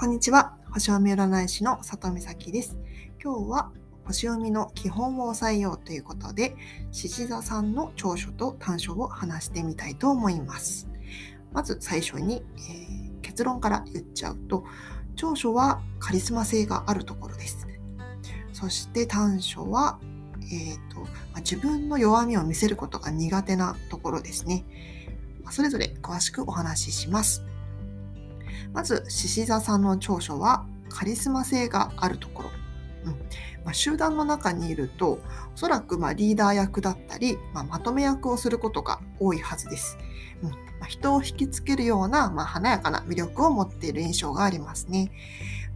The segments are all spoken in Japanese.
こんにちは。星読み占い師の里美咲です。今日は星読みの基本を押さえようということで、獅子座さんの長所と短所を話してみたいと思います。まず最初に、えー、結論から言っちゃうと、長所はカリスマ性があるところです。そして短所は、えーとまあ、自分の弱みを見せることが苦手なところですね。それぞれ詳しくお話しします。まず、獅子座さんの長所はカリスマ性があるところ。うんまあ、集団の中にいると、おそらくまリーダー役だったり、まあ、まとめ役をすることが多いはずです。うんまあ、人を引きつけるような、ま華やかな魅力を持っている印象がありますね。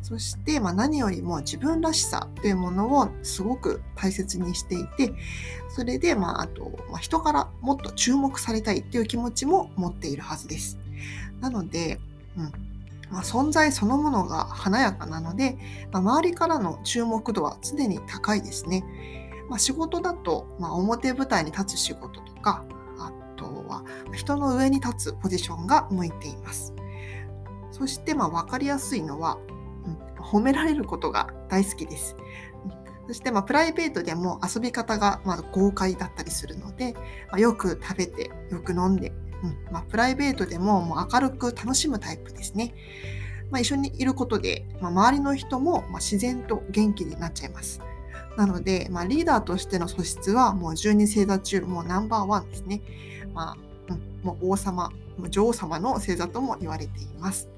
そして、ま何よりも自分らしさというものをすごく大切にしていて、それで、まあ、あと、ま人からもっと注目されたいっていう気持ちも持っているはずです。なので、うんまあ、存在そのものが華やかなので、まあ、周りからの注目度は常に高いですね。まあ、仕事だと、ま、表舞台に立つ仕事とか、あとは人の上に立つポジションが向いています。そして、まあ、分かりやすいのは、うん、褒められることが大好きです。そして、まあ、プライベートでも遊び方が、ま、豪快だったりするので、まあ、よく食べて、よく飲んで、うんまあ、プライベートでももう明るく楽しむタイプですね。まあ、一緒にいることで、まあ、周りの人もま自然と元気になっちゃいます。なので、ま、リーダーとしての素質はもう12星座中もうナンバーワンですね。まあ、うん、もう王様、女王様の星座とも言われています。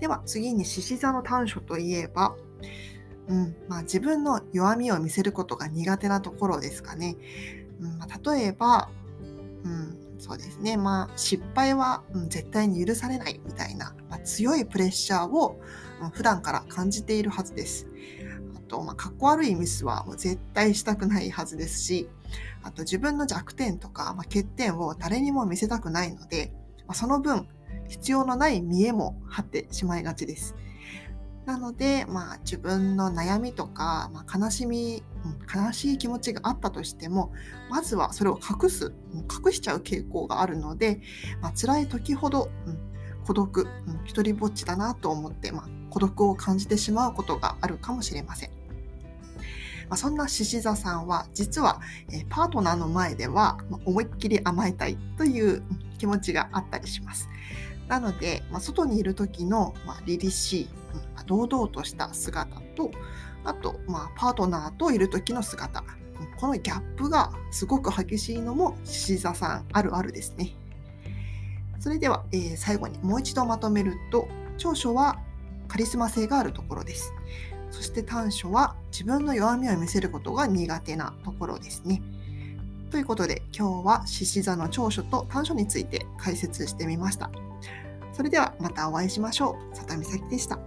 では次に獅子座の短所といえば、うんまあ、自分の弱みを見せることが苦手なところですかね。うんまあ、例えば、うん、そうですね。まあ、失敗は、うん、絶対に許されないみたいな、まあ、強いプレッシャーを、うん、普段から感じているはずです。あと、まあ、かっこ悪いミスはもう絶対したくないはずですし、あと自分の弱点とか、まあ、欠点を誰にも見せたくないので、まあ、その分、必要のない見栄も張ってしまいがちです。なので、まあ、自分の悩みとか、まあ、悲しみ、悲しい気持ちがあったとしても、まずはそれを隠す、隠しちゃう傾向があるので、まあ、辛い時ほど、うん、孤独、うん、一人ぼっちだなと思って、まあ、孤独を感じてしまうことがあるかもしれません。まあ、そんな獅子座さんは、実は、えパートナーの前では、ま思いっきり甘えたいという気持ちがあったりします。なので、まあ、外にいる時の、まあ、凛々しい、うん、堂々とした姿と、あと、まあ、パートナーといる時の姿、このギャップがすごく激しいのも獅子座さんあるあるですね。それでは、えー、最後にもう一度まとめると、長所はカリスマ性があるところです。そして短所は自分の弱みを見せることが苦手なところですね。ということで今日は獅子座の長所と短所について解説してみました。それではまたお会いしましょう。里見咲でした。